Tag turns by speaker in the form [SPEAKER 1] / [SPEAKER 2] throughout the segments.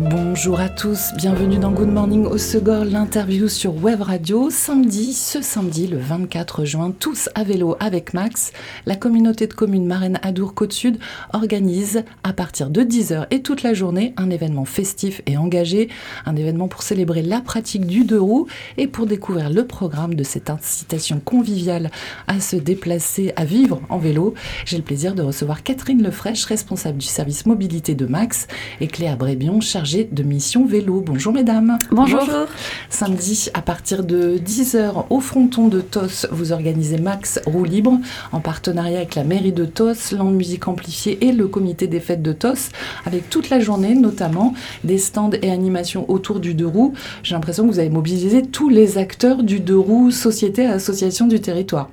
[SPEAKER 1] Bonjour à tous, bienvenue dans Good Morning au Segor, l'interview sur Web Radio. Samedi, ce samedi, le 24 juin, tous à vélo avec Max, la communauté de communes Marraine Adour Côte Sud organise à partir de 10h et toute la journée un événement festif et engagé, un événement pour célébrer la pratique du deux roues et pour découvrir le programme de cette incitation conviviale à se déplacer, à vivre en vélo. J'ai le plaisir de recevoir Catherine Lefraîche, responsable du service mobilité de Max, et Cléa Brébion, chargée de mission vélo. Bonjour mesdames.
[SPEAKER 2] Bonjour.
[SPEAKER 1] Samedi, à partir de 10h au fronton de TOS, vous organisez Max Roue Libre en partenariat avec la mairie de TOS, Land Musique Amplifiée et le comité des fêtes de TOS, avec toute la journée notamment des stands et animations autour du deux roues. J'ai l'impression que vous avez mobilisé tous les acteurs du deux roues, société et association du territoire.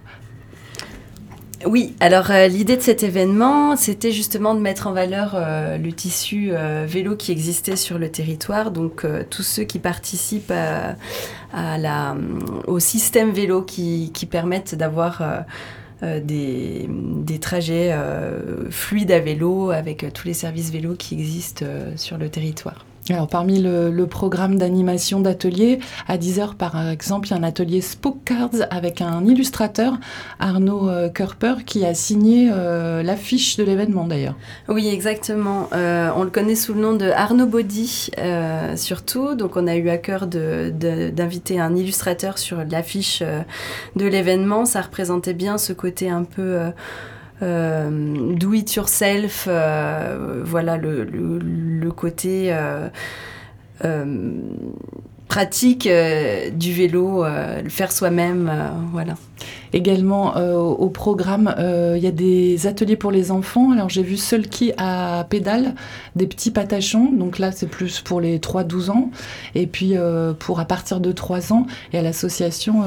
[SPEAKER 2] Oui, alors euh, l'idée de cet événement, c'était justement de mettre en valeur euh, le tissu euh, vélo qui existait sur le territoire, donc tous ceux qui participent au système vélo qui, qui permettent d'avoir des, des, trajets fluides à vélo avec tous les services vélo qui existent sur le territoire.
[SPEAKER 1] Alors, parmi le, programme d'animation d'atelier, à 10h par exemple, il y a un atelier Spoke Cards avec un illustrateur, Arnaud euh, Körper, qui a signé euh, l'affiche de l'événement d'ailleurs.
[SPEAKER 2] Oui, exactement. Euh, on le connaît sous le nom de Arnaud Body, surtout. Donc, on a eu à cœur d'inviter un illustrateur sur l'affiche de l'événement. Ça représentait bien ce côté un peu do it yourself, euh, voilà le côté euh, pratique du vélo, le faire soi-même, voilà.
[SPEAKER 1] Également euh, au programme, euh, il y a des ateliers pour les enfants. Alors j'ai vu seul qui à pédale, des petits patachons. Donc là c'est plus pour les 3-12 ans. Et puis euh, pour à partir de 3 ans, il y a l'association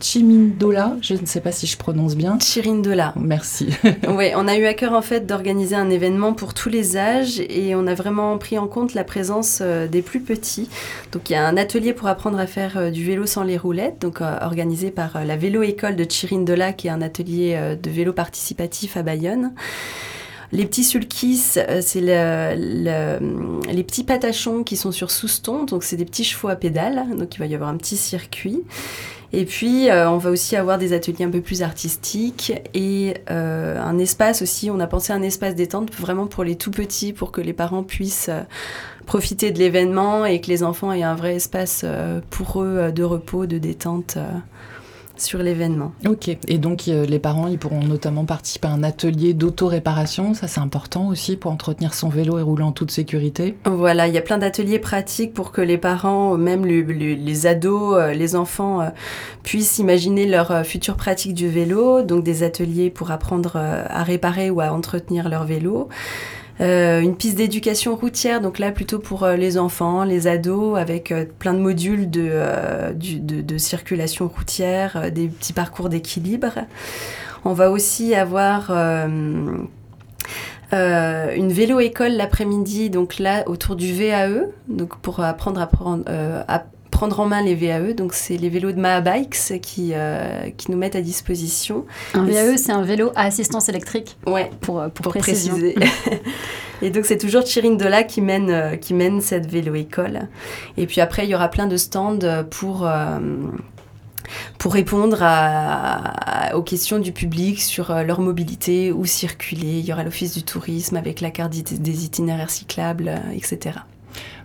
[SPEAKER 1] Chimindola. Je ne sais pas si je prononce bien.
[SPEAKER 2] Chirindola.
[SPEAKER 1] Merci.
[SPEAKER 2] oui, on a eu à cœur en fait d'organiser un événement pour tous les âges et on a vraiment pris en compte la présence des plus petits. Donc il y a un atelier pour apprendre à faire du vélo sans les roulettes, donc organisé par la vélo école de Chirindola, qui est un atelier euh, de vélo participatif à Bayonne. Les petits sulkis, euh, c'est les petits patachons qui sont sur Souston, donc c'est des petits chevaux à pédales, donc il va y avoir un petit circuit. Et puis, euh, on va aussi avoir des ateliers un peu plus artistiques et un espace aussi. On a pensé à un espace détente vraiment pour les tout petits, pour que les parents puissent profiter de l'événement et que les enfants aient un vrai espace pour eux de repos, de détente sur l'événement.
[SPEAKER 1] Ok, et donc euh, les parents, ils pourront notamment participer à un atelier d'auto-réparation, ça c'est important aussi pour entretenir son vélo et rouler en toute sécurité.
[SPEAKER 2] Voilà, il y a plein d'ateliers pratiques pour que les parents, même les, ados, euh, les enfants euh, puissent imaginer leur future pratique du vélo, donc des ateliers pour apprendre à réparer ou à entretenir leur vélo. Euh, une piste d'éducation routière, donc là plutôt pour euh, les enfants, les ados, avec euh, plein de modules de, circulation routière, des petits parcours d'équilibre. On va aussi avoir une vélo-école l'après-midi, donc là autour du VAE, donc pour apprendre à prendre, à prendre en main les VAE. Donc, c'est les vélos de Mahabikes qui, euh, qui nous mettent à disposition.
[SPEAKER 3] Un VAE, c'est un vélo à assistance électrique
[SPEAKER 2] Ouais, pour, euh, pour, préciser. et donc, c'est toujours Chirindola qui mène, euh, qui mène cette vélo-école. Et puis après, il y aura plein de stands pour pour répondre à, aux questions du public sur leur mobilité, où circuler. Il y aura l'Office du tourisme avec la carte des itinéraires cyclables, etc.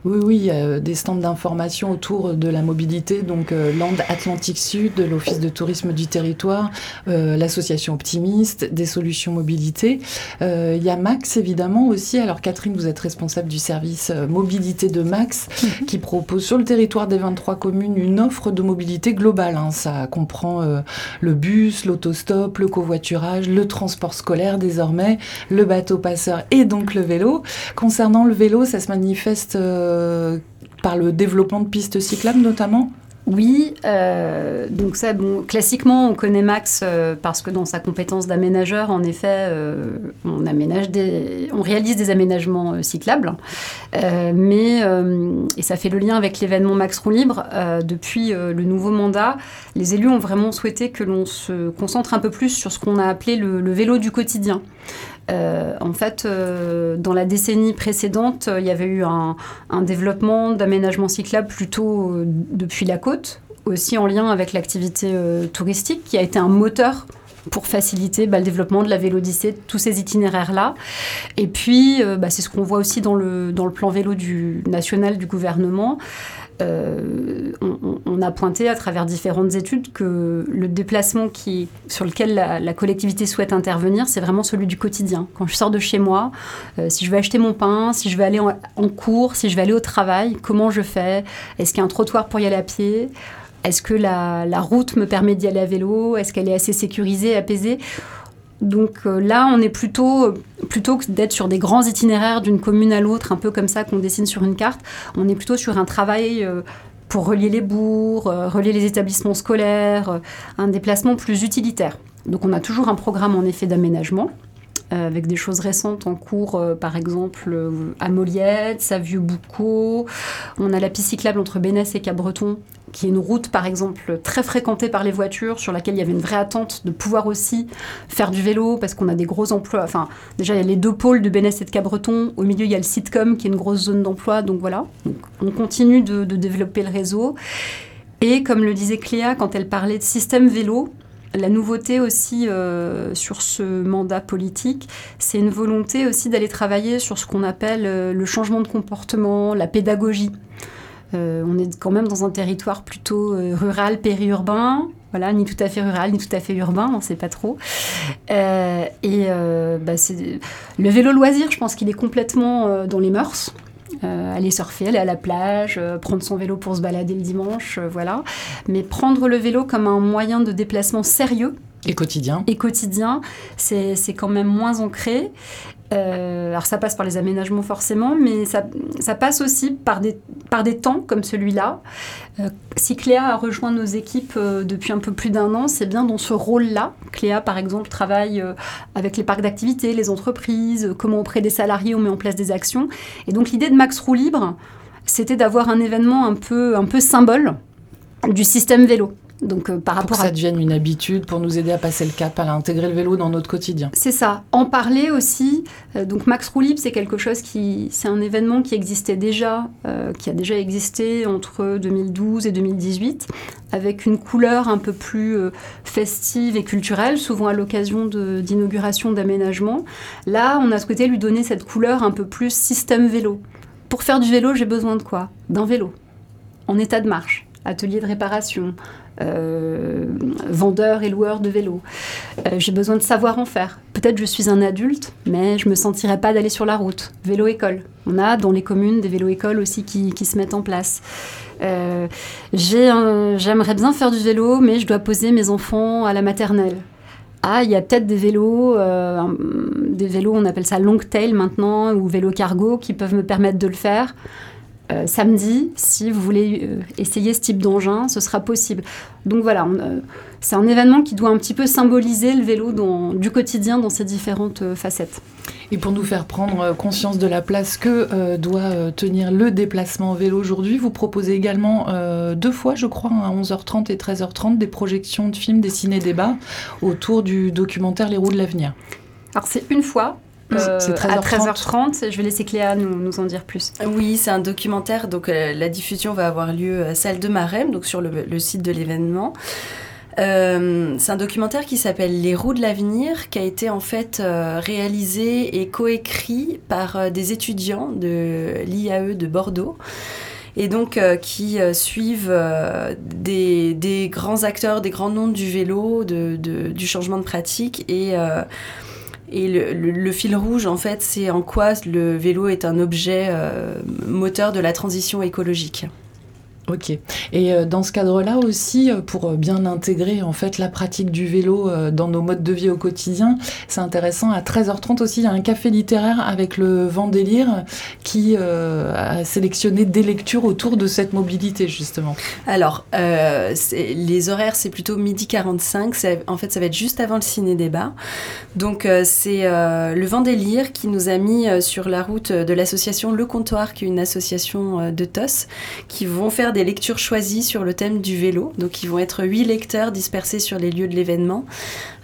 [SPEAKER 1] Oui, oui, des stands d'information autour de la mobilité, donc euh, Land Atlantique Sud, l'Office de tourisme du territoire, euh, l'association Optimiste, des solutions mobilité. Euh, il y a Max, évidemment, aussi. Alors, Catherine, vous êtes responsable du service mobilité de Max, mhm. qui propose sur le territoire des 23 communes une offre de mobilité globale. Hein. Ça comprend le bus, l'autostop, le covoiturage, le transport scolaire désormais, le bateau passeur et donc le vélo. Concernant le vélo, ça se manifeste euh, par le développement de pistes cyclables notamment
[SPEAKER 3] Oui, euh, donc ça, classiquement, on connaît Max euh, parce que dans sa compétence d'aménageur, en effet, euh, on, aménage on réalise des aménagements cyclables. mais, et ça fait le lien avec l'événement Max Roux Libre, depuis le nouveau mandat, les élus ont vraiment souhaité que l'on se concentre un peu plus sur ce qu'on a appelé le vélo du quotidien. Euh, en fait, euh, dans la décennie précédente, il y avait eu un, développement d'aménagement cyclable plutôt euh, depuis la côte, aussi en lien avec l'activité touristique, qui a été un moteur pour faciliter bah, le développement de la Vélodyssée, de tous ces itinéraires-là. Et puis, bah, c'est ce qu'on voit aussi dans le, plan vélo national du gouvernement. Euh, on, a pointé à travers différentes études que le déplacement sur lequel la, collectivité souhaite intervenir, c'est vraiment celui du quotidien. Quand je sors de chez moi, euh, si je vais acheter mon pain, si je vais aller en, cours, si je vais aller au travail, comment je fais? Est-ce qu'il y a un trottoir pour y aller à pied? Est-ce que la route me permet d'y aller à vélo? Est-ce qu'elle est assez sécurisée, apaisée? Donc euh, là, on est plutôt, plutôt que d'être sur des grands itinéraires d'une commune à l'autre, un peu comme ça qu'on dessine sur une carte, on est plutôt sur un travail euh, pour relier les bourgs, euh, relier les établissements scolaires, un déplacement plus utilitaire. Donc on a toujours un programme en effet d'aménagement. avec des choses récentes en cours, par exemple à Moliette, Savieux-Boucau. On a la piste cyclable entre Bénès et Cabreton qui est une route par exemple très fréquentée par les voitures, sur laquelle il y avait une vraie attente de pouvoir aussi faire du vélo, parce qu'on a des gros emplois. Enfin, déjà, il y a les deux pôles de Bénès et de Cabreton. Au milieu, il y a le sitcom, qui est une grosse zone d'emploi. Donc voilà, on continue de, développer le réseau. Et comme le disait Cléa quand elle parlait de système vélo, la nouveauté aussi euh, sur ce mandat politique, c'est une volonté aussi d'aller travailler sur ce qu'on appelle euh, le changement de comportement, la pédagogie. Euh, on est quand même dans un territoire plutôt euh, rural, périurbain. Voilà, ni tout à fait rural, ni tout à fait urbain, on ne sait pas trop. Euh, et bah, le vélo loisir, je pense qu'il est complètement dans les mœurs. aller surfer, aller à la plage, prendre son vélo pour se balader le dimanche, voilà. Mais prendre le vélo comme un moyen de déplacement sérieux,
[SPEAKER 1] et quotidien.
[SPEAKER 3] Et quotidien, c'est quand même moins ancré. Euh, alors ça passe par les aménagements forcément, mais ça, ça passe aussi par des, par des temps comme celui-là. Euh, si Cléa a rejoint nos équipes euh, depuis un peu plus d'un an, c'est bien dans ce rôle-là. Cléa, par exemple, travaille avec les parcs d'activités, les entreprises, comment auprès des salariés on met en place des actions. Et donc l'idée de Max Roux Libre, c'était d'avoir un événement un peu, un peu symbole du système vélo.
[SPEAKER 1] Donc euh, par rapport pour que ça devienne une habitude, pour nous aider à passer le cap, à intégrer le vélo dans notre quotidien.
[SPEAKER 3] C'est ça. En parler aussi. Euh, donc Max Roulib, c'est quelque chose qui, c'est un événement qui existait déjà, euh, qui a déjà existé entre 2012 et 2018, avec une couleur un peu plus festive et culturelle, souvent à l'occasion d'inauguration d'aménagement. Là, on a souhaité lui donner cette couleur un peu plus système vélo. Pour faire du vélo, j'ai besoin de quoi? D'un vélo, en état de marche, atelier de réparation, euh, vendeur et loueur de vélos. Euh, j'ai besoin de savoir en faire. Peut-être je suis un adulte, mais je me sentirais pas d'aller sur la route. Vélo-école. On a dans les communes des vélos-écoles aussi qui, qui, se mettent en place. Euh, j'aimerais bien faire du vélo, mais je dois poser mes enfants à la maternelle. Ah, il y a peut-être des vélos, des vélos, on appelle ça long tail maintenant, ou vélo cargo, qui peuvent me permettre de le faire. Euh, samedi, si vous voulez euh, essayer ce type d'engin, ce sera possible. Donc voilà, euh, c'est un événement qui doit un petit peu symboliser le vélo dans, du quotidien dans ses différentes facettes.
[SPEAKER 1] Et pour nous faire prendre conscience de la place que doit tenir le déplacement vélo aujourd'hui, vous proposez également deux fois, je crois, à 11h30 et 13h30, des projections de films, des ciné-débats autour du documentaire Les roues de l'avenir.
[SPEAKER 3] Alors c'est une fois, euh, à 13h30. Je vais laisser Cléa nous, nous en dire plus.
[SPEAKER 2] Oui, c'est un documentaire. Donc euh, la diffusion va avoir lieu à Salle de Marem, donc sur le, site de l'événement. Euh, c'est un documentaire qui s'appelle Les roues de l'avenir, qui a été en fait réalisé et coécrit par des étudiants de l'IAE de Bordeaux et donc qui suivent des, des, grands acteurs, des grands noms du vélo, de, de, du changement de pratique et et le, fil rouge, en fait, c'est en quoi le vélo est un objet euh, moteur de la transition écologique.
[SPEAKER 1] Ok. Et euh, dans ce cadre-là aussi, euh, pour bien intégrer en fait la pratique du vélo dans nos modes de vie au quotidien, c'est intéressant. À 13h30 aussi, il y a un café littéraire avec le Vendélire qui a sélectionné des lectures autour de cette mobilité justement.
[SPEAKER 2] Alors, les horaires, c'est plutôt midi 45. En fait, ça va être juste avant le ciné-débat. Donc, c'est le Vendélire qui nous a mis sur la route de l'association Le Comptoir, qui est une association de TOS, qui vont faire des lectures choisies sur le thème du vélo. Donc, ils vont être huit lecteurs dispersés sur les lieux de l'événement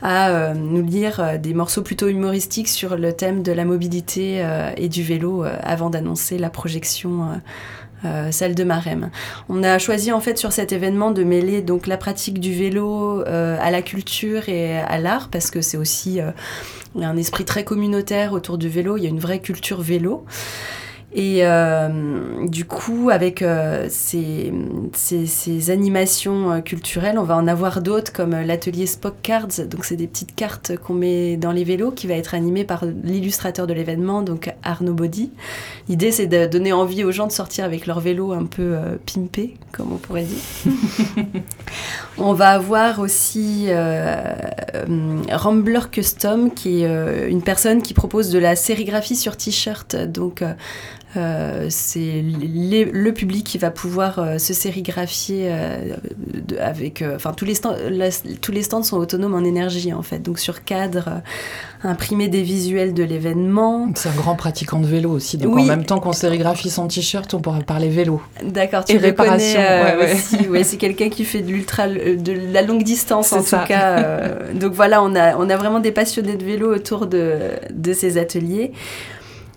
[SPEAKER 2] à euh, nous lire euh, des morceaux plutôt humoristiques sur le thème de la mobilité euh, et du vélo avant d'annoncer la projection. celle de Marem. On a choisi en fait sur cet événement de mêler donc la pratique du vélo à la culture et à l'art parce que c'est aussi un esprit très communautaire autour du vélo. Il y a une vraie culture vélo. Et euh, du coup, avec euh, ces, ces, animations euh, culturelles, on va en avoir d'autres comme l'atelier Spock Cards. Donc, c'est des petites cartes qu'on met dans les vélos qui va être animé par l'illustrateur de l'événement, donc Arnaud Body. L'idée, c'est de donner envie aux gens de sortir avec leur vélo un peu pimpé, comme on pourrait dire. on va avoir aussi Rambler Custom, qui est une personne qui propose de la sérigraphie sur t-shirt. Donc, euh, c'est le public qui va pouvoir euh, se sérigraphier euh, avec. Enfin, tous, les stands, tous les stands sont autonomes en énergie, en fait. Donc, sur cadre, imprimer des visuels de l'événement.
[SPEAKER 1] C'est un grand pratiquant de vélo aussi. Donc, en même temps qu'on sérigraphie son t-shirt, on pourra parler vélo.
[SPEAKER 2] D'accord, tu Et réparation. Ouais, ouais. c'est quelqu'un qui fait de l'ultra, de la longue distance, en tout cas. donc, voilà, on a, on a vraiment des passionnés de vélo autour de, de ces ateliers.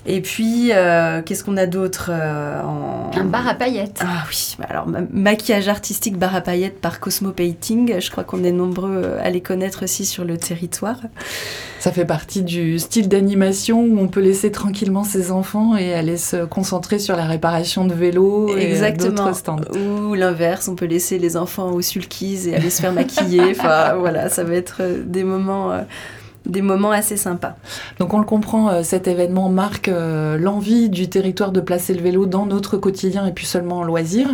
[SPEAKER 2] Et puis, euh, qu'est-ce qu'on a d'autre euh,
[SPEAKER 3] Un bar à paillettes.
[SPEAKER 2] Ah oui, bah alors maquillage artistique bar à paillettes par Cosmo Painting. Je crois qu'on est nombreux euh, à les connaître aussi sur le territoire.
[SPEAKER 1] Ça fait partie du style d'animation où on peut laisser tranquillement ses enfants et aller se concentrer sur la réparation de vélos et d'autres stands.
[SPEAKER 2] Ou l'inverse, on peut laisser les enfants au sulkies et aller se faire maquiller. enfin voilà, ça va être des moments des moments assez sympas.
[SPEAKER 1] Donc on le comprend, euh, cet événement marque euh, l'envie du territoire de placer le vélo dans notre quotidien et puis seulement en loisir,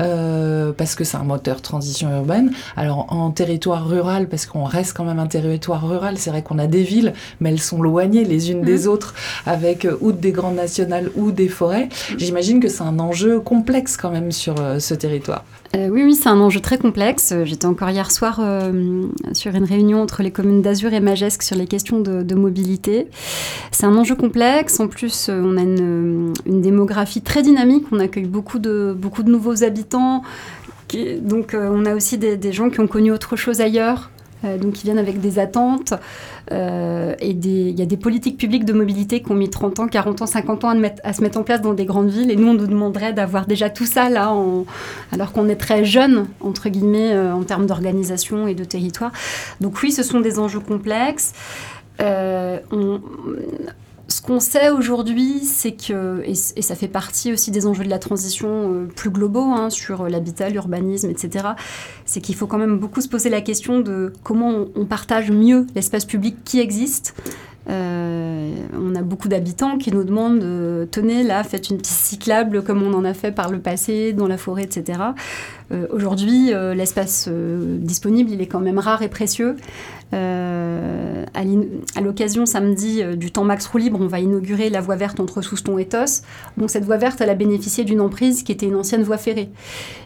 [SPEAKER 1] euh, parce que c'est un moteur transition urbaine. Alors en territoire rural, parce qu'on reste quand même un territoire rural, c'est vrai qu'on a des villes, mais elles sont loignées les unes des mmh. autres, avec ou des grandes nationales ou des forêts. J'imagine que c'est un enjeu complexe quand même sur ce territoire.
[SPEAKER 3] Oui, oui, c'est un enjeu très complexe. J'étais encore hier soir sur une réunion entre les communes d'Azur et Magesque sur les questions de, mobilité. C'est un enjeu complexe. En plus, euh, on a une, démographie très dynamique. On accueille beaucoup de, nouveaux habitants. donc, euh, on a aussi des, gens qui ont connu autre chose ailleurs. Euh, donc qui viennent avec des attentes. et il y a des politiques publiques de mobilité qui ont mis 30 ans, 40 ans, 50 ans à, se mettre en place dans des grandes villes. Et nous, on nous demanderait d'avoir déjà tout ça là, alors qu'on est très jeune, entre guillemets, en termes d'organisation et de territoire. Donc oui, ce sont des enjeux complexes. Euh, ce qu'on sait aujourd'hui, c'est que, et, ça fait partie aussi des enjeux de la transition euh, plus globaux hein, sur l'habitat, l'urbanisme, etc., c'est qu'il faut quand même beaucoup se poser la question de comment on partage mieux l'espace public qui existe on a beaucoup d'habitants qui nous demandent tenez là, faites une piste cyclable comme on en a fait par le passé dans la forêt, etc. Euh, aujourd'hui, euh, l'espace disponible, il est quand même rare et précieux. à l'occasion samedi du temps max roue libre, on va inaugurer la voie verte entre Souston et Tos. Donc cette voie verte, elle a bénéficié d'une emprise qui était une ancienne voie ferrée.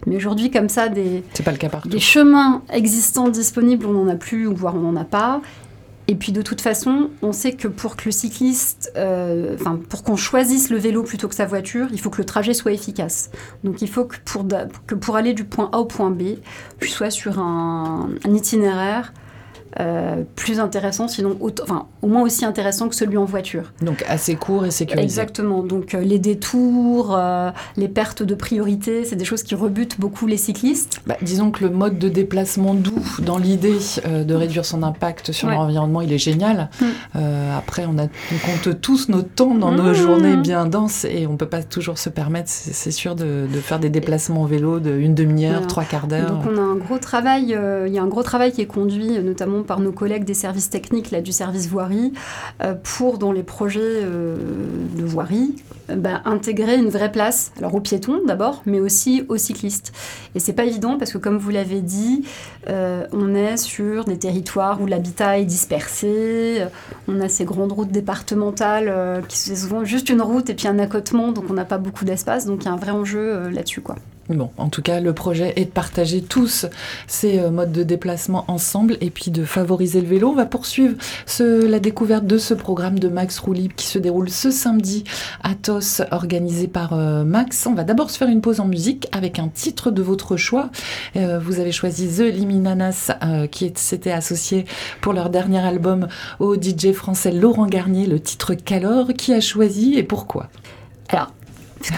[SPEAKER 3] Mais aujourd'hui, comme ça, des,
[SPEAKER 1] pas le cas
[SPEAKER 3] des chemins existants disponibles, on n'en a plus, voire on n'en a pas. Et puis de toute façon, on sait que pour que le cycliste, euh, pour qu'on choisisse le vélo plutôt que sa voiture, il faut que le trajet soit efficace. Donc il faut que pour, aller du point A au point B, je sois sur un itinéraire euh, plus intéressant, sinon enfin, au moins aussi intéressant que celui en voiture.
[SPEAKER 1] Donc assez court et sécurisé.
[SPEAKER 3] Exactement. Donc euh, les détours, euh, les pertes de priorité, c'est des choses qui rebutent beaucoup les cyclistes.
[SPEAKER 1] Bah, disons que le mode de déplacement doux, dans l'idée de réduire son impact sur l'environnement, il est génial. Mm. après, on, a, on, compte tous nos temps dans nos mm. journées bien denses et on peut pas toujours se permettre, c'est sûr, de, de, faire des déplacements en vélo de une demi-heure, trois quarts d'heure.
[SPEAKER 3] Donc on a un gros travail, il y a un gros travail qui est conduit notamment par nos collègues des services techniques là, du service voirie euh, pour, dans les projets euh, de voirie, bah, intégrer une vraie place, alors aux piétons d'abord, mais aussi aux cyclistes. Et c'est pas évident parce que, comme vous l'avez dit, euh, on est sur des territoires où l'habitat est dispersé, on a ces grandes routes départementales euh, qui sont souvent juste une route et puis un accotement, donc on n'a pas beaucoup d'espace, donc il y a un vrai enjeu euh, là-dessus, quoi.
[SPEAKER 1] Bon, en tout cas, le projet est de partager tous ces euh, modes de déplacement ensemble et puis de favoriser le vélo. On va poursuivre la découverte de ce programme de Max Roulib qui se déroule ce samedi à Organisé par euh, Max. On va d'abord se faire une pause en musique avec un titre de votre choix. Euh, vous avez choisi The Liminanas qui s'était associé pour leur dernier album au DJ français Laurent Garnier, le titre Calor. Qui a choisi et pourquoi?
[SPEAKER 3] Alors,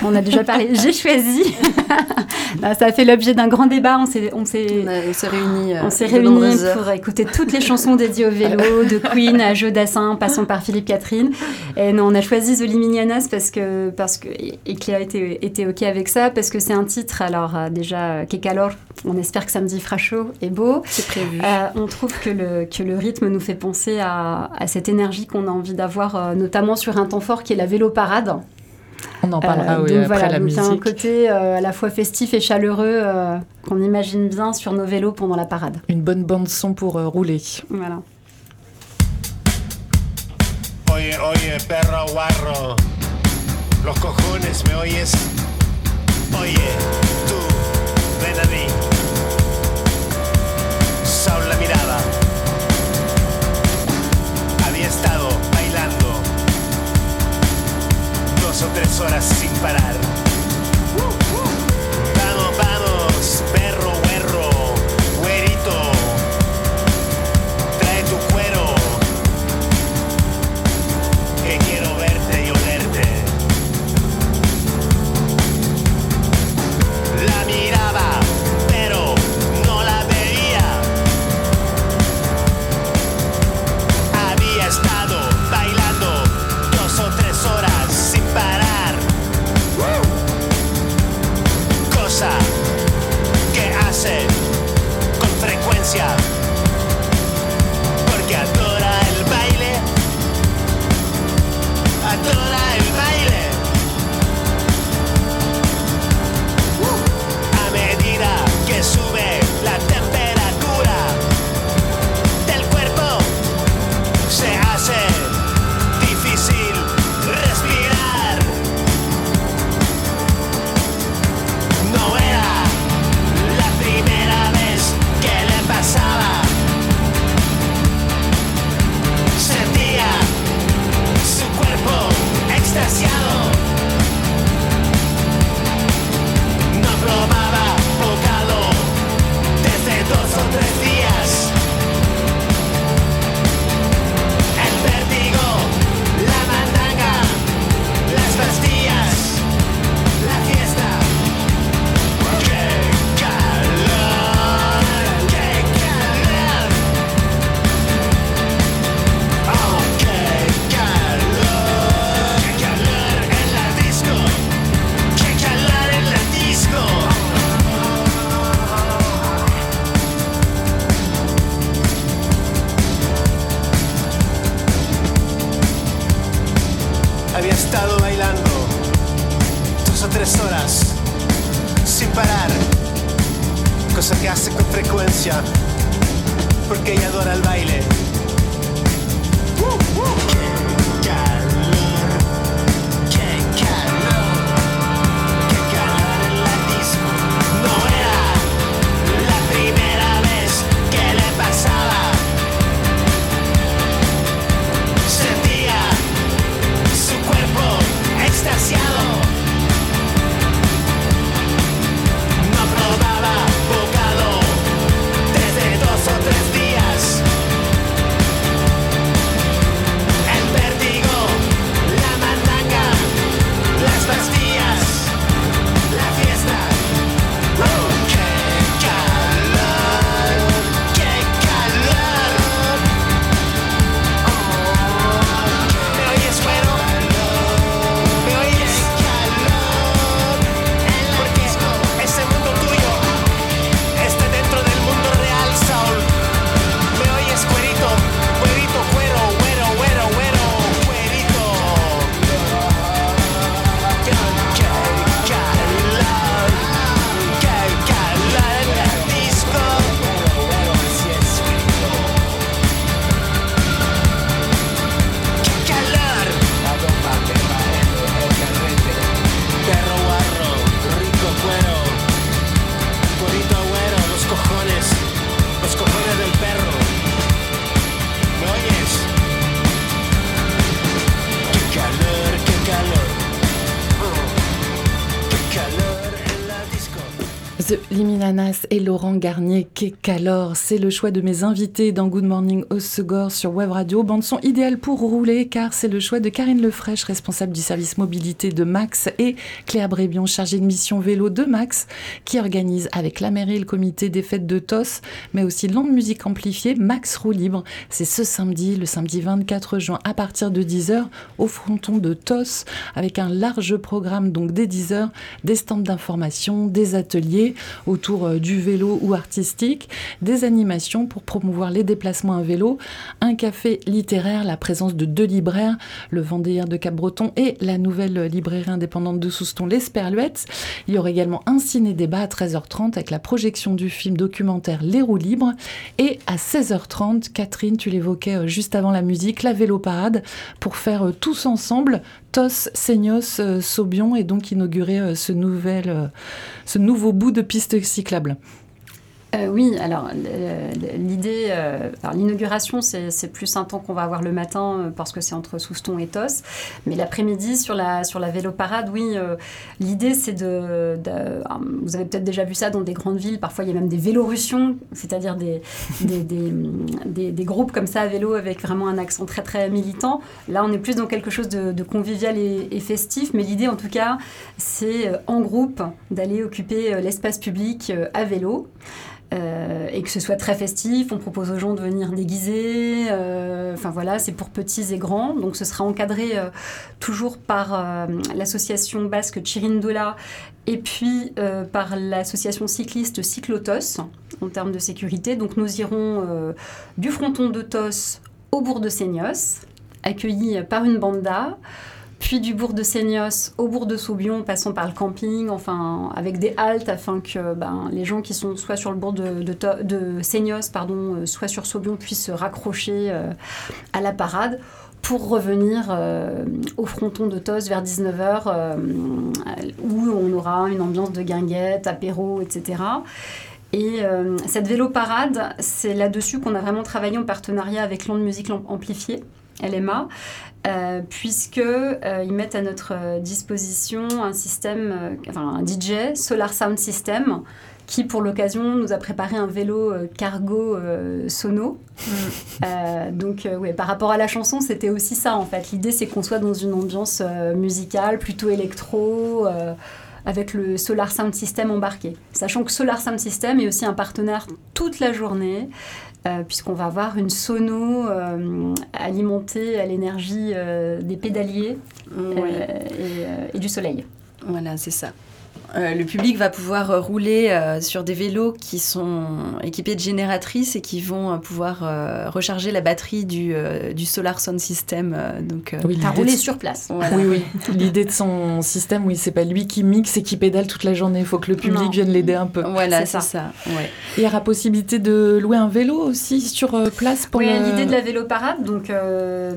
[SPEAKER 3] on a déjà parlé. J'ai choisi. ça a fait l'objet d'un grand débat. On s'est,
[SPEAKER 2] on s'est, réunis.
[SPEAKER 3] on s'est réunis euh, pour écouter toutes les chansons dédiées au vélo, de Queen à Joe Dassin, passant par Philippe Catherine. Et non, on a choisi The Liminianas parce que, parce que, et qui a été, été OK avec ça, parce que c'est un titre, alors euh, déjà, Kekalor, on espère que samedi fera chaud et beau.
[SPEAKER 2] C'est prévu.
[SPEAKER 3] Euh, on trouve que le, que le rythme nous fait penser à, à cette énergie qu'on a envie d'avoir, notamment sur un temps fort qui est la vélo parade.
[SPEAKER 1] On en parlera euh, oui, après la musique.
[SPEAKER 3] Il y a un côté euh, à la fois festif et chaleureux euh, qu'on imagine bien sur nos vélos pendant la parade.
[SPEAKER 1] Une bonne bande son pour rouler.
[SPEAKER 3] Voilà.
[SPEAKER 4] Oye, oye, perro guarro, los cojones, ¿me oyes? Oye, tú, ven a mí. O tres horas sin parar.
[SPEAKER 1] Laurent Garnier, qu'alors? C'est le choix de mes invités dans Good Morning Segor sur Web Radio. Bande son idéale pour rouler car c'est le choix de Karine Lefrèche, responsable du service mobilité de Max et Claire Brébion, chargée de mission vélo de Max, qui organise avec la mairie le comité des fêtes de TOS, mais aussi Land Musique Amplifiée, Max Roue Libre. C'est ce samedi, le samedi 24 juin à partir de 10h au fronton de TOS avec un large programme donc dès 10h, des stands d'information, des ateliers autour euh, du vélo ou artistique, des animations pour promouvoir les déplacements à vélo, un café littéraire, la présence de deux libraires, le Vendéen de Cap-Breton et la nouvelle librairie indépendante de Souston, l'Esperluette. Il y aura également un ciné-débat à 13h30 avec la projection du film documentaire Les roues libres. Et à 16h30, Catherine, tu l'évoquais euh, juste avant la musique, la vélo parade pour faire euh, tous ensemble Tos, Seignos, Saubion et donc inaugurer ce, ce nouveau bout de piste cyclable.
[SPEAKER 3] Euh, oui, alors l'idée, euh, l'inauguration, c'est plus un temps qu'on va avoir le matin euh, parce que c'est entre Souston et Tos. Mais l'après-midi, sur la, sur la vélo parade, oui, l'idée c'est de, Vous avez peut-être déjà vu ça dans des grandes villes, parfois il y a même des vélorussions, c'est-à-dire des des, des, groupes comme ça à vélo avec vraiment un accent très très militant. Là, on est plus dans quelque chose de, convivial et, festif, mais l'idée en tout cas, c'est en groupe d'aller occuper l'espace public à vélo. Euh, et que ce soit très festif. On propose aux gens de venir déguiser. Euh, enfin voilà, c'est pour petits et grands. Donc ce sera encadré euh, toujours par l'association basque Chirindola et puis par l'association cycliste Cyclotos en termes de sécurité. Donc nous irons du fronton de Tos au bourg de Seignos, accueillis par une banda puis du bourg de Seignos au bourg de Saubion, passant par le camping, enfin avec des haltes afin que ben, les gens qui sont soit sur le bourg de, de, Seignos, pardon, euh, soit sur Saubion puissent se raccrocher euh, à la parade pour revenir euh, au fronton de Tos vers 19h où on aura une ambiance de guinguette, apéro, etc. Et cette vélo parade, c'est là-dessus qu'on a vraiment travaillé en partenariat avec Land Musique Amplifiée. LMA, euh, puisqu'ils euh, mettent à notre euh, disposition un système, euh, enfin un DJ, Solar Sound System, qui pour l'occasion nous a préparé un vélo cargo sono. Mm. donc ouais, par rapport à la chanson, c'était aussi ça en fait. L'idée c'est qu'on soit dans une ambiance musicale, plutôt électro avec le Solar Sound System embarqué. Sachant que Solar Sound System est aussi un partenaire toute la journée euh, puisqu'on va avoir une sono euh, alimentée à l'énergie euh, des pédaliers et, du soleil.
[SPEAKER 2] Voilà, c'est ça. Euh, le public va pouvoir euh, rouler euh, sur des vélos qui sont équipés de génératrices et qui vont pouvoir recharger la batterie du, du Solar Sound System. donc,
[SPEAKER 3] oui, à rouler sur place.
[SPEAKER 1] Oui, oui. L'idée de son système, oui, c'est pas lui qui mixe et qui pédale toute la journée. Il faut que le public vienne l'aider un peu.
[SPEAKER 2] Voilà, c'est ça.
[SPEAKER 1] Il y aura possibilité de louer un vélo aussi sur place
[SPEAKER 3] pour. Oui, l'idée de la vélo parade. Donc,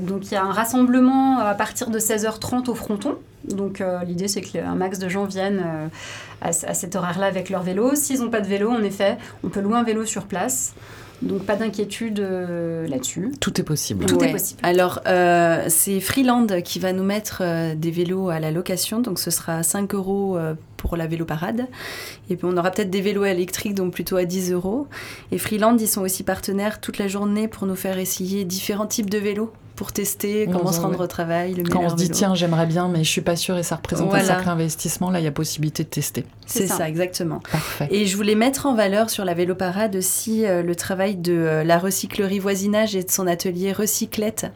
[SPEAKER 3] donc il y a un rassemblement à partir de 16h30 au fronton. Donc euh, l'idée c'est qu'un max de gens viennent euh, à, cet horaire-là avec leur vélo. S'ils n'ont pas de vélo, en effet, on peut louer un vélo sur place. Donc pas d'inquiétude euh, là-dessus.
[SPEAKER 1] Tout est possible.
[SPEAKER 3] Tout est possible.
[SPEAKER 2] Alors c'est Freeland qui va nous mettre des vélos à la location. Donc ce sera 5 euros pour la vélo parade. Et puis on aura peut-être des vélos électriques, donc plutôt à 10 euros. Et Freeland, ils sont aussi partenaires toute la journée pour nous faire essayer différents types de vélos pour tester comment se rendre au travail. Le
[SPEAKER 1] Quand on se dit tiens j'aimerais bien mais je suis pas sûre et ça représente un sacré investissement, là il y a possibilité de tester.
[SPEAKER 2] C'est ça. exactement.
[SPEAKER 1] Parfait.
[SPEAKER 2] Et je voulais mettre en valeur sur la vélo parade aussi euh, le travail de euh, la recyclerie voisinage et de son atelier Recyclette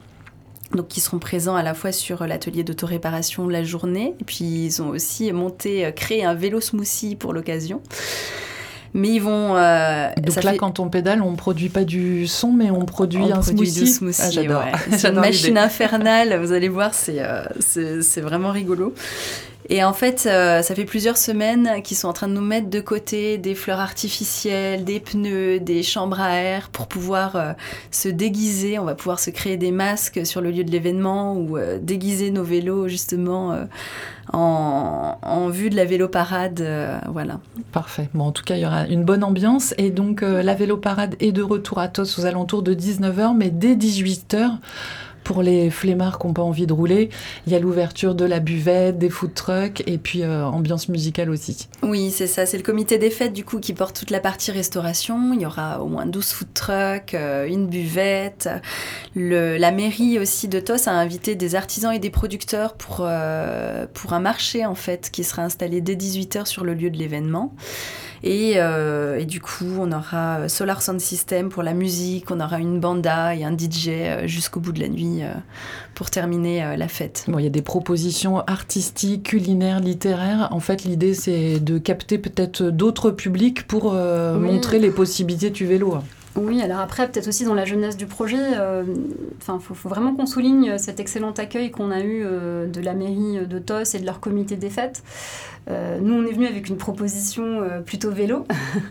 [SPEAKER 2] donc qui seront présents à la fois sur l'atelier d'autoréparation la journée, et puis ils ont aussi monté, euh, créé un vélo smoothie pour l'occasion. Mais ils vont.
[SPEAKER 1] Euh, Donc là, quand on pédale, on produit pas du son, mais on produit un smoothie.
[SPEAKER 2] smoothie. Ah, j'adore. C'est une machine infernale. Vous allez voir, c'est euh, c'est vraiment rigolo. Et en fait, euh, ça fait plusieurs semaines qu'ils sont en train de nous mettre de côté des fleurs artificielles, des pneus, des chambres à air pour pouvoir euh, se déguiser. On va pouvoir se créer des masques sur le lieu de l'événement ou euh, déguiser nos vélos justement en, vue de la vélo parade. voilà.
[SPEAKER 1] Parfait. Bon, en tout cas, il y aura une bonne ambiance. Et donc, la vélo parade est de retour à Tos aux alentours de 19h, mais dès 18h Pour les flemmards qui n'ont pas envie de rouler, il y a l'ouverture de la buvette, des food trucks et puis euh, ambiance musicale aussi.
[SPEAKER 2] Oui, c'est ça. C'est le comité des fêtes du coup qui porte toute la partie restauration. Il y aura au moins 12 food trucks, euh, une buvette. la mairie aussi de TOS a invité des artisans et des producteurs pour, euh, un marché en fait qui sera installé dès 18h sur le lieu de l'événement. Euh, et, du coup, on aura Solar Sound System pour la musique, on aura une banda et un DJ euh, jusqu'au bout de la nuit euh, pour terminer la fête.
[SPEAKER 1] Bon, il y a des propositions artistiques, culinaires, littéraires. En fait, l'idée, c'est de capter peut-être d'autres publics pour montrer les possibilités du vélo.
[SPEAKER 3] Oui, alors après, peut-être aussi dans la jeunesse du projet, il faut, vraiment qu'on souligne cet excellent accueil qu'on a eu de la mairie de TOS et de leur comité des fêtes. Euh, nous, on est venu avec une proposition euh, plutôt vélo.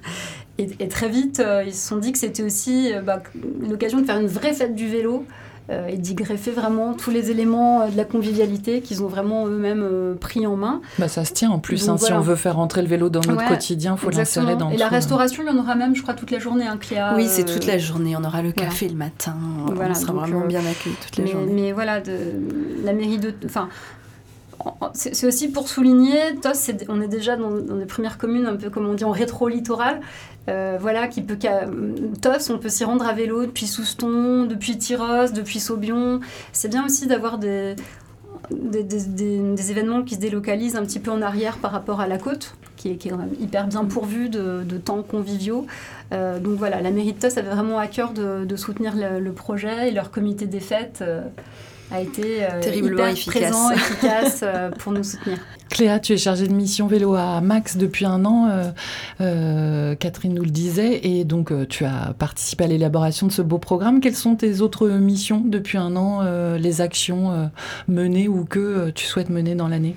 [SPEAKER 3] et, très vite, euh, ils se sont dit que c'était aussi bah, l'occasion de faire une vraie fête du vélo et d'y greffer vraiment tous les éléments de la convivialité qu'ils ont vraiment eux-mêmes pris en main.
[SPEAKER 1] Bah, ça se tient en plus, hein, si on veut faire rentrer le vélo dans notre quotidien, il faut l'insérer dans
[SPEAKER 3] Et la restauration, il y en aura même, je crois, toute la journée, un Cléa.
[SPEAKER 2] Oui, c'est toute la journée, on aura le café le matin, on sera vraiment bien accueillis toute la journée.
[SPEAKER 3] Mais voilà, de, la mairie de... Enfin, c'est aussi pour souligner, TOS, on est déjà dans, des premières communes, un peu comme on dit en rétro-littoral. Euh, voilà, qui peut TOS, on peut s'y rendre à vélo depuis Souston, depuis Tyros, depuis Saubion. C'est bien aussi d'avoir des, événements qui se délocalisent un petit peu en arrière par rapport à la côte, qui est, qui est hyper bien pourvue de, temps conviviaux. Euh, donc voilà, la mairie de TOS avait vraiment à cœur de, soutenir le, projet et leur comité des fêtes. Euh, a été euh, Terriblement hyper efficace. présent, efficace euh, pour nous soutenir.
[SPEAKER 1] Cléa, tu es chargée de mission vélo à Max depuis un an, euh, Catherine nous le disait, et donc tu as participé à l'élaboration de ce beau programme. Quelles sont tes autres missions depuis un an, les actions menées ou que tu souhaites mener dans l'année?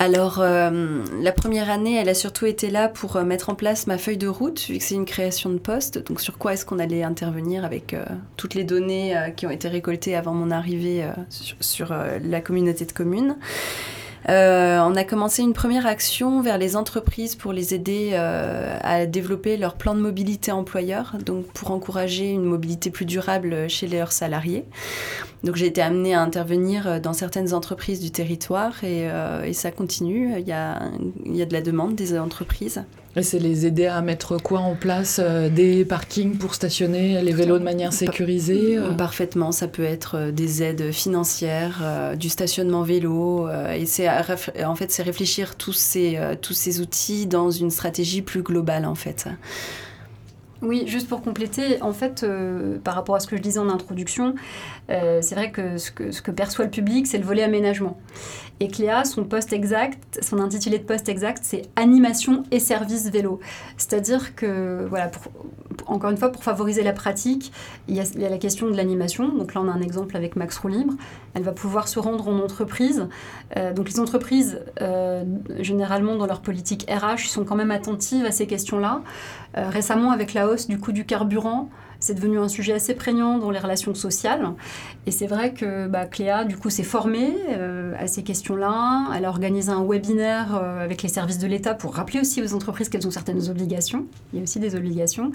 [SPEAKER 2] Alors, euh, la première année, elle a surtout été là pour euh, mettre en place ma feuille de route, vu que c'est une création de poste. Donc, sur quoi est-ce qu'on allait intervenir avec euh, toutes les données qui ont été récoltées avant mon arrivée sur, la communauté de communes? On a commencé une première action vers les entreprises pour les aider à développer leur plan de mobilité employeur, donc pour encourager une mobilité plus durable chez leurs salariés. Donc j'ai été amenée à intervenir euh, dans certaines entreprises du territoire et, euh, ça continue. Il y, a, de la demande des entreprises.
[SPEAKER 1] Et c'est les aider à mettre quoi en place euh, Des parkings pour stationner les vélos de manière sécurisée
[SPEAKER 2] Parfaitement, ça peut être des aides financières, du stationnement vélo. et c'est en fait c'est réfléchir tous ces, tous ces outils dans une stratégie plus globale en fait.
[SPEAKER 3] Oui, juste pour compléter, en fait, euh, par rapport à ce que je disais en introduction, euh, c'est vrai que ce, que ce, que perçoit le public, c'est le volet aménagement. Et Cléa, son poste exact, son intitulé de poste exact, c'est animation et service vélo. C'est-à-dire que, voilà, encore une fois, pour favoriser la pratique, il y, a, la question de l'animation. Donc là, on a un exemple avec Max Roux Libre. Elle va pouvoir se rendre en entreprise. Euh, donc les entreprises, généralement dans leur politique RH, sont quand même attentives à ces questions-là. récemment, avec la hausse du coût du carburant, c'est devenu un sujet assez prégnant dans les relations sociales. Et c'est vrai que bah, Cléa, du coup, s'est formée euh, à ces questions-là. Elle a organisé un webinaire euh, avec les services de l'État pour rappeler aussi aux entreprises qu'elles ont certaines obligations. Il y a aussi des obligations.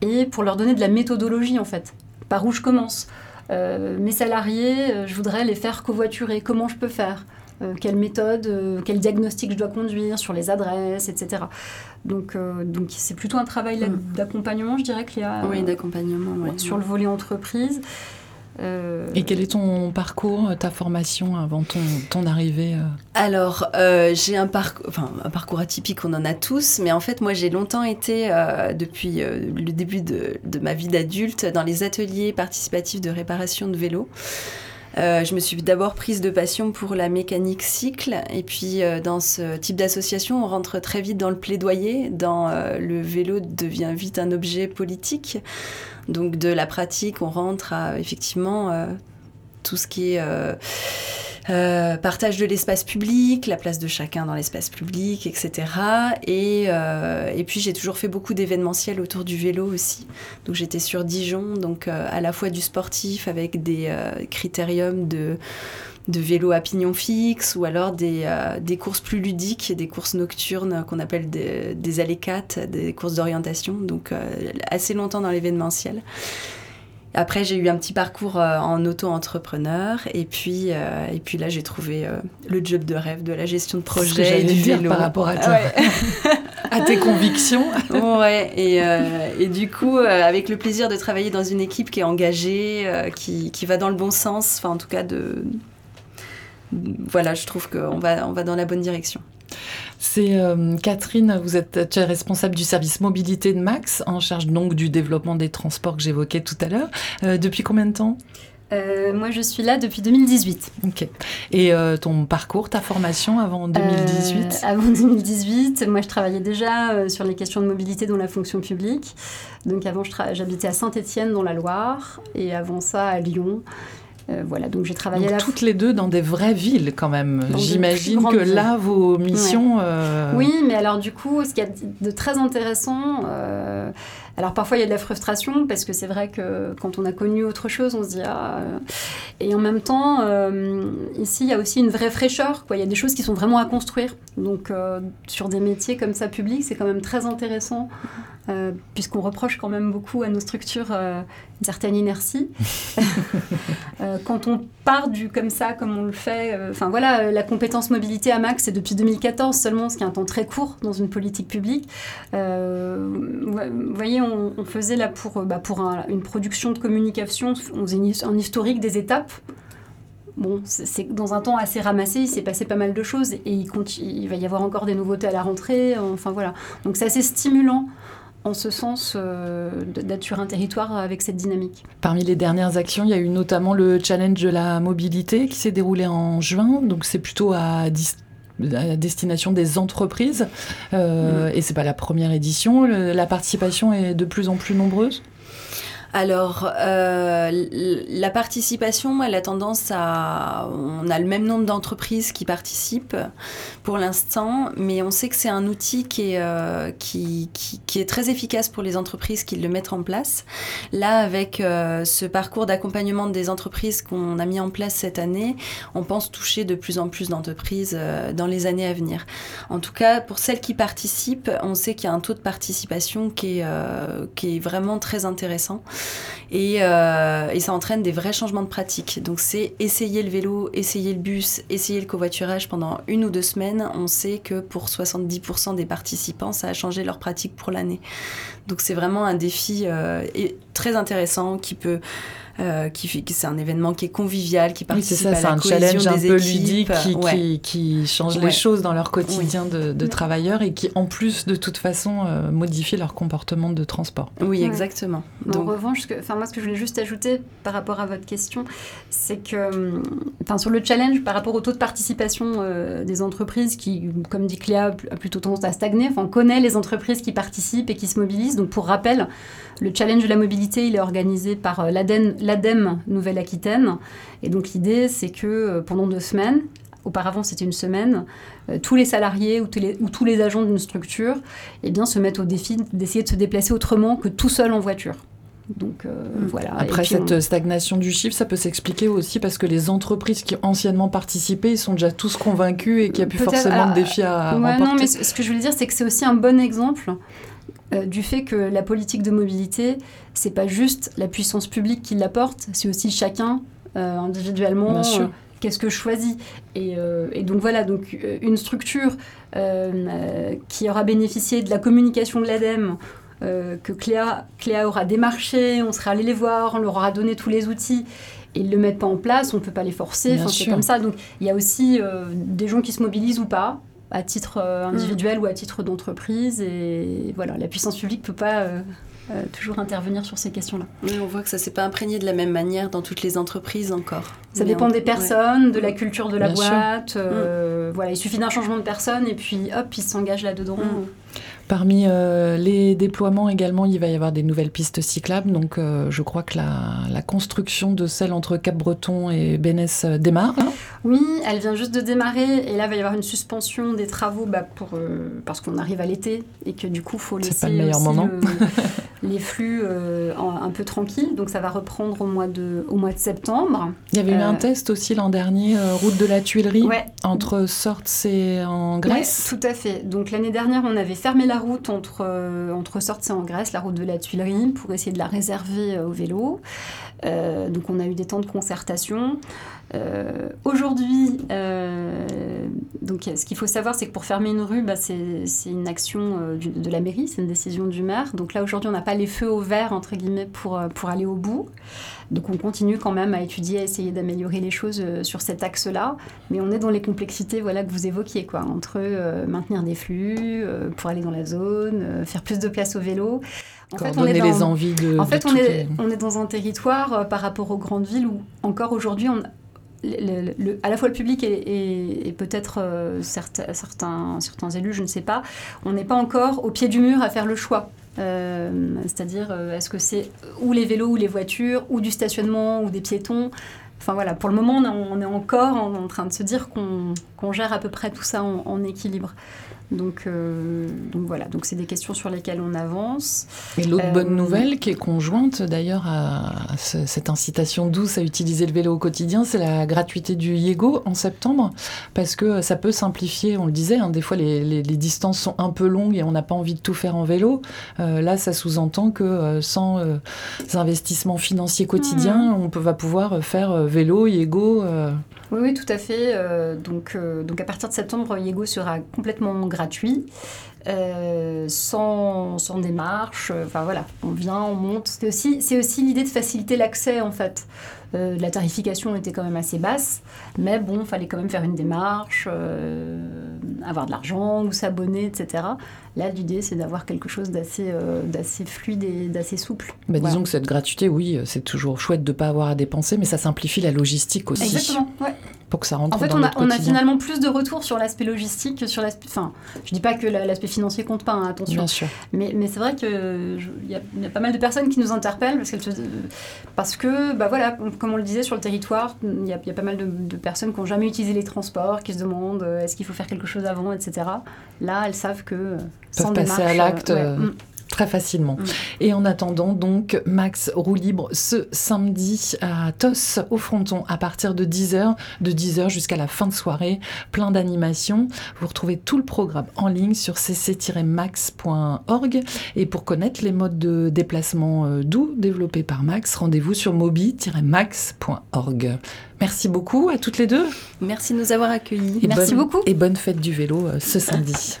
[SPEAKER 3] Et pour leur donner de la méthodologie, en fait. Par où je commence euh, Mes salariés, je voudrais les faire covoiturer. Comment je peux faire? Euh, quelle méthode, euh, quel diagnostic je dois conduire sur les adresses, etc. Donc, euh, donc c'est plutôt un travail mm. d'accompagnement, je dirais qu'il y a.
[SPEAKER 2] Oui, d'accompagnement,
[SPEAKER 3] Sur le volet entreprise.
[SPEAKER 1] Et quel est ton parcours, ta formation avant ton, ton arrivée
[SPEAKER 2] Alors, j'ai un, parcours, enfin, un parcours atypique, on en a tous, mais en fait, moi, j'ai longtemps été, depuis le début de, de ma vie d'adulte, dans les ateliers participatifs de réparation de vélos. Euh, je me suis d'abord prise de passion pour la mécanique cycle. Et puis, euh, dans ce type d'association, on rentre très vite dans le plaidoyer. Dans euh, le vélo devient vite un objet politique. Donc, de la pratique, on rentre à effectivement tout ce qui est euh, partage de l'espace public, la place de chacun dans l'espace public, etc. Et, euh, et puis j'ai toujours fait beaucoup d'événementiels autour du vélo aussi. Donc j'étais sur Dijon, donc euh, à la fois du sportif avec des critériums de de vélo à pignon fixe ou alors des, des courses plus ludiques, des courses nocturnes qu'on appelle des, des des courses d'orientation, donc assez longtemps dans l'événementiel. Après, j'ai eu un petit parcours euh, en auto-entrepreneur et puis euh, et puis là, j'ai trouvé euh, le job de rêve de la gestion de
[SPEAKER 1] C'est ce que
[SPEAKER 2] projet du
[SPEAKER 1] dire
[SPEAKER 2] vélo.
[SPEAKER 1] par rapport à, ta-
[SPEAKER 2] Ouais.
[SPEAKER 1] à tes convictions.
[SPEAKER 2] ouais, et, euh, et du coup, avec le plaisir de travailler dans une équipe qui est engagée, qui, qui va dans le bon sens, enfin en tout cas de... Voilà, je trouve qu'on va, on va dans la bonne direction.
[SPEAKER 1] C'est euh, Catherine, vous êtes tu es responsable du service mobilité de Max, en charge donc du développement des transports que j'évoquais tout à l'heure. Euh, depuis combien de temps?
[SPEAKER 3] Euh, moi, je suis là depuis 2018.
[SPEAKER 1] Ok. Et euh, ton parcours, ta formation avant 2018
[SPEAKER 3] Euh, avant 2018, moi je travaillais déjà sur les questions de mobilité dans la fonction publique. Donc avant, j'habitais à Saint-Étienne dans la Loire et avant ça à Lyon. Euh, voilà, donc j'ai travaillé
[SPEAKER 1] Donc,
[SPEAKER 3] à la
[SPEAKER 1] toutes les deux dans des vraies villes quand même. J'imagine que là, vos missions... euh,
[SPEAKER 3] Oui, mais alors du coup, ce qu'il y a de très intéressant, euh, alors parfois il y a de la frustration parce que c'est vrai que quand on a connu autre chose, on se dit ah. Et en même temps, euh, ici il y a aussi une vraie fraîcheur. Quoi. Il y a des choses qui sont vraiment à construire. Donc euh, sur des métiers comme ça publics, c'est quand même très intéressant. euh, puisqu'on reproche quand même beaucoup à nos structures une certaine inertie. Euh, quand on part du comme ça, comme on le fait, euh, enfin voilà, euh, la compétence mobilité à Max, c'est depuis 2014 seulement, ce qui est un temps très court dans une politique publique. Vous voyez, on, faisait là pour, bah, pour un- une production de communication, on faisait un historique des étapes. Bon, c'est dans un temps assez ramassé, il s'est passé pas mal de choses et il, il va y avoir encore des nouveautés à la rentrée. Enfin voilà, donc c'est assez stimulant en ce sens euh, d'être sur un territoire avec cette dynamique.
[SPEAKER 1] Parmi les dernières actions, il y a eu notamment le challenge de la mobilité qui s'est déroulé en juin. Donc c'est plutôt à, destination des entreprises. Euh, Et c'est pas la première édition. Le- la participation est de plus en plus nombreuse.
[SPEAKER 2] Alors, euh, la participation, elle a tendance à... On a le même nombre d'entreprises qui participent pour l'instant, mais on sait que c'est un outil qui est, euh, qui- qui est très efficace pour les entreprises qui le mettent en place. Là, avec euh, ce parcours d'accompagnement des entreprises qu'on a mis en place cette année, on pense toucher de plus en plus d'entreprises euh, dans les années à venir. En tout cas, pour celles qui participent, on sait qu'il y a un taux de participation qui est, euh, qui est vraiment très intéressant. Et, euh, et ça entraîne des vrais changements de pratique. Donc c'est essayer le vélo, essayer le bus, essayer le covoiturage pendant une ou deux semaines. On sait que pour 70% des participants, ça a changé leur pratique pour l'année. Donc c'est vraiment un défi euh, très intéressant qui peut... euh, qui fait, qui- c'est un événement qui est convivial, qui
[SPEAKER 1] Oui,
[SPEAKER 2] participe
[SPEAKER 1] ça,
[SPEAKER 2] à
[SPEAKER 1] c'est
[SPEAKER 2] la
[SPEAKER 1] un
[SPEAKER 2] cohésion
[SPEAKER 1] challenge un
[SPEAKER 2] des
[SPEAKER 1] peu
[SPEAKER 2] équipes.
[SPEAKER 1] ludique qui,
[SPEAKER 2] Ouais.
[SPEAKER 1] qui, qui change
[SPEAKER 2] Ouais.
[SPEAKER 1] les choses dans leur quotidien de, de travailleurs et qui, en plus, de toute façon, euh, modifie leur comportement de transport.
[SPEAKER 2] Oui,
[SPEAKER 3] Ouais.
[SPEAKER 2] exactement. Donc,
[SPEAKER 3] En revanche, que, enfin, moi, ce que je voulais juste ajouter par rapport à votre question, c'est que, hum, enfin, sur le challenge, par rapport au taux de participation euh, des entreprises qui, comme dit Cléa, a plutôt tendance à stagner, enfin, on connaît les entreprises qui participent et qui se mobilisent. Donc, pour rappel, le challenge de la mobilité, il est organisé par euh, l'ADEME Nouvelle-Aquitaine. Et donc, l'idée, c'est que euh, pendant deux semaines, auparavant c'était une semaine, euh, tous les salariés ou tous les, ou tous les agents d'une structure eh bien, se mettent au défi d'essayer de se déplacer autrement que tout seul en voiture. Donc euh, voilà.
[SPEAKER 1] Après cette
[SPEAKER 3] on-
[SPEAKER 1] stagnation du chiffre, ça peut s'expliquer aussi parce que les entreprises qui anciennement participé, ils sont déjà tous convaincus et qu'il n'y a plus forcément
[SPEAKER 3] ah,
[SPEAKER 1] de défi à
[SPEAKER 3] Ouais,
[SPEAKER 1] remporter.
[SPEAKER 3] non, mais ce que je voulais dire, c'est que c'est aussi un bon exemple euh, du fait que la politique de mobilité, c'est pas juste la puissance publique qui l'apporte, c'est aussi chacun euh, individuellement. Euh, Qu'est-ce que je choisis et, et donc voilà, donc une structure qui aura bénéficié de la communication de l'ADEME, que Cléa, Cléa aura démarché, on sera allé les voir, on leur aura donné tous les outils, et ils ne le mettent pas en place, on ne peut pas les forcer, c'est comme ça. Donc il y a aussi euh, des gens qui se mobilisent ou pas, à titre euh, individuel ou à titre d'entreprise, et voilà, la puissance publique ne peut pas euh, euh, toujours intervenir sur ces questions-là.
[SPEAKER 2] oui, on voit que ça s'est pas imprégné de la même manière dans toutes les entreprises encore.
[SPEAKER 3] Ça
[SPEAKER 2] Mais
[SPEAKER 3] dépend
[SPEAKER 2] on-
[SPEAKER 3] des
[SPEAKER 2] ouais.
[SPEAKER 3] personnes, de la culture de la
[SPEAKER 1] Bien
[SPEAKER 3] boîte. euh, Voilà, il suffit d'un changement de personne et puis hop, ils s'engagent là-dedans.
[SPEAKER 2] Mm.
[SPEAKER 1] Parmi euh, les déploiements également, il va y avoir des nouvelles pistes cyclables. Donc euh, je crois que la, la construction de celle entre Cap-Breton et Bénès euh, démarre. hein.
[SPEAKER 3] Oui, elle vient juste de démarrer et là, il va y avoir une suspension des travaux bah, pour, euh, parce qu'on arrive à l'été et que du coup, il faut laisser
[SPEAKER 1] pas le meilleur moment.
[SPEAKER 3] le- les flux en- un peu tranquilles. Donc ça va reprendre au mois de, au mois de septembre.
[SPEAKER 1] Il y avait eu un test aussi l'an dernier, route de la Tuilerie,
[SPEAKER 3] Ouais,
[SPEAKER 1] entre Sorts et en Grèce.
[SPEAKER 3] Ouais, tout à fait. Donc l'année dernière, on avait fermé la la route entre, euh, entre Sortes et en Grèce, la route de la Tuilerie, pour essayer de la réserver au vélo. Donc on a eu des temps de concertation. Aujourd'hui, donc ce qu'il faut savoir, c'est que pour fermer une rue, bah, c'est une action de la mairie, c'est une décision du maire. Donc là aujourd'hui, on n'a pas les feux au vert entre guillemets pour, pour aller au bout. Donc on continue quand même à étudier, à essayer d'améliorer les choses euh, sur cet axe-là, mais on est dans les complexités voilà, que vous évoquiez, quoi, entre euh, maintenir des flux euh, pour aller dans la zone, faire plus de place au vélo.
[SPEAKER 1] En fait, on est dans, les envies de.
[SPEAKER 3] En fait, on, est, on est dans un territoire par rapport aux grandes villes où encore aujourd'hui, on, le, à la fois le public et, peut-être certains, certains, certains élus, je ne sais pas, on n'est pas encore au pied du mur à faire le choix. Euh, c'est-à-dire, euh, est-ce que c'est ou les vélos ou les voitures, ou du stationnement ou des piétons Enfin voilà, pour le moment, on, est encore en, train de se dire qu'on gère à peu près tout ça en équilibre. Donc, euh, donc voilà, donc c'est des questions sur lesquelles on avance.
[SPEAKER 1] Et l'autre bonne euh, nouvelle qui est conjointe d'ailleurs à, cette incitation douce à utiliser le vélo au quotidien, c'est la gratuité du Yego en septembre, parce que ça peut simplifier, on le disait, hein, des fois les, distances sont un peu longues et on n'a pas envie de tout faire en vélo. Euh, là, ça sous-entend que sans investissements financiers quotidiens, mmh. on peut, va pouvoir faire vélo, Yego.
[SPEAKER 3] Oui, oui, tout à fait. donc, donc à partir de septembre, Yego sera complètement gratuit, euh, sans, démarche. Enfin voilà, on vient, on monte. C'est aussi l'idée de faciliter l'accès en fait. Euh, la tarification était quand même assez basse, mais bon, il fallait quand même faire une démarche, euh, avoir de l'argent ou s'abonner, etc. Là, l'idée, c'est d'avoir quelque chose d'assez, d'assez fluide et d'assez souple.
[SPEAKER 1] Bah, disons que cette gratuité, oui, c'est toujours chouette de ne pas avoir à dépenser, mais ça simplifie la logistique aussi.
[SPEAKER 3] Exactement, ouais
[SPEAKER 1] pour que ça rentre
[SPEAKER 3] en fait,
[SPEAKER 1] on,
[SPEAKER 3] a, on a, finalement plus de retours sur l'aspect logistique que sur l'aspect. Enfin, je dis pas que l'aspect financier compte pas, hein, attention.
[SPEAKER 1] Bien sûr.
[SPEAKER 3] Mais, mais c'est vrai qu'il y, y, a pas mal de personnes qui nous interpellent parce, parce que, bah voilà, comme on le disait sur le territoire, il y a, y a, pas mal de, personnes qui n'ont jamais utilisé les transports, qui se demandent euh, est-ce qu'il faut faire quelque chose avant, etc. Là, elles savent que euh,
[SPEAKER 1] sans passer à l'acte. Euh, mm très facilement. Mm. Et en attendant, donc, Max roue libre ce samedi à TOS au fronton à partir de 10h, de 10h jusqu'à la fin de soirée, plein d'animations. Vous retrouvez tout le programme en ligne sur cc-max.org. Et pour connaître les modes de déplacement euh, doux développés par Max, rendez-vous sur mobi-max.org. Merci beaucoup à toutes les deux.
[SPEAKER 2] Merci de nous avoir accueillis.
[SPEAKER 3] Merci beaucoup.
[SPEAKER 1] Et bonne fête du vélo euh, ce samedi.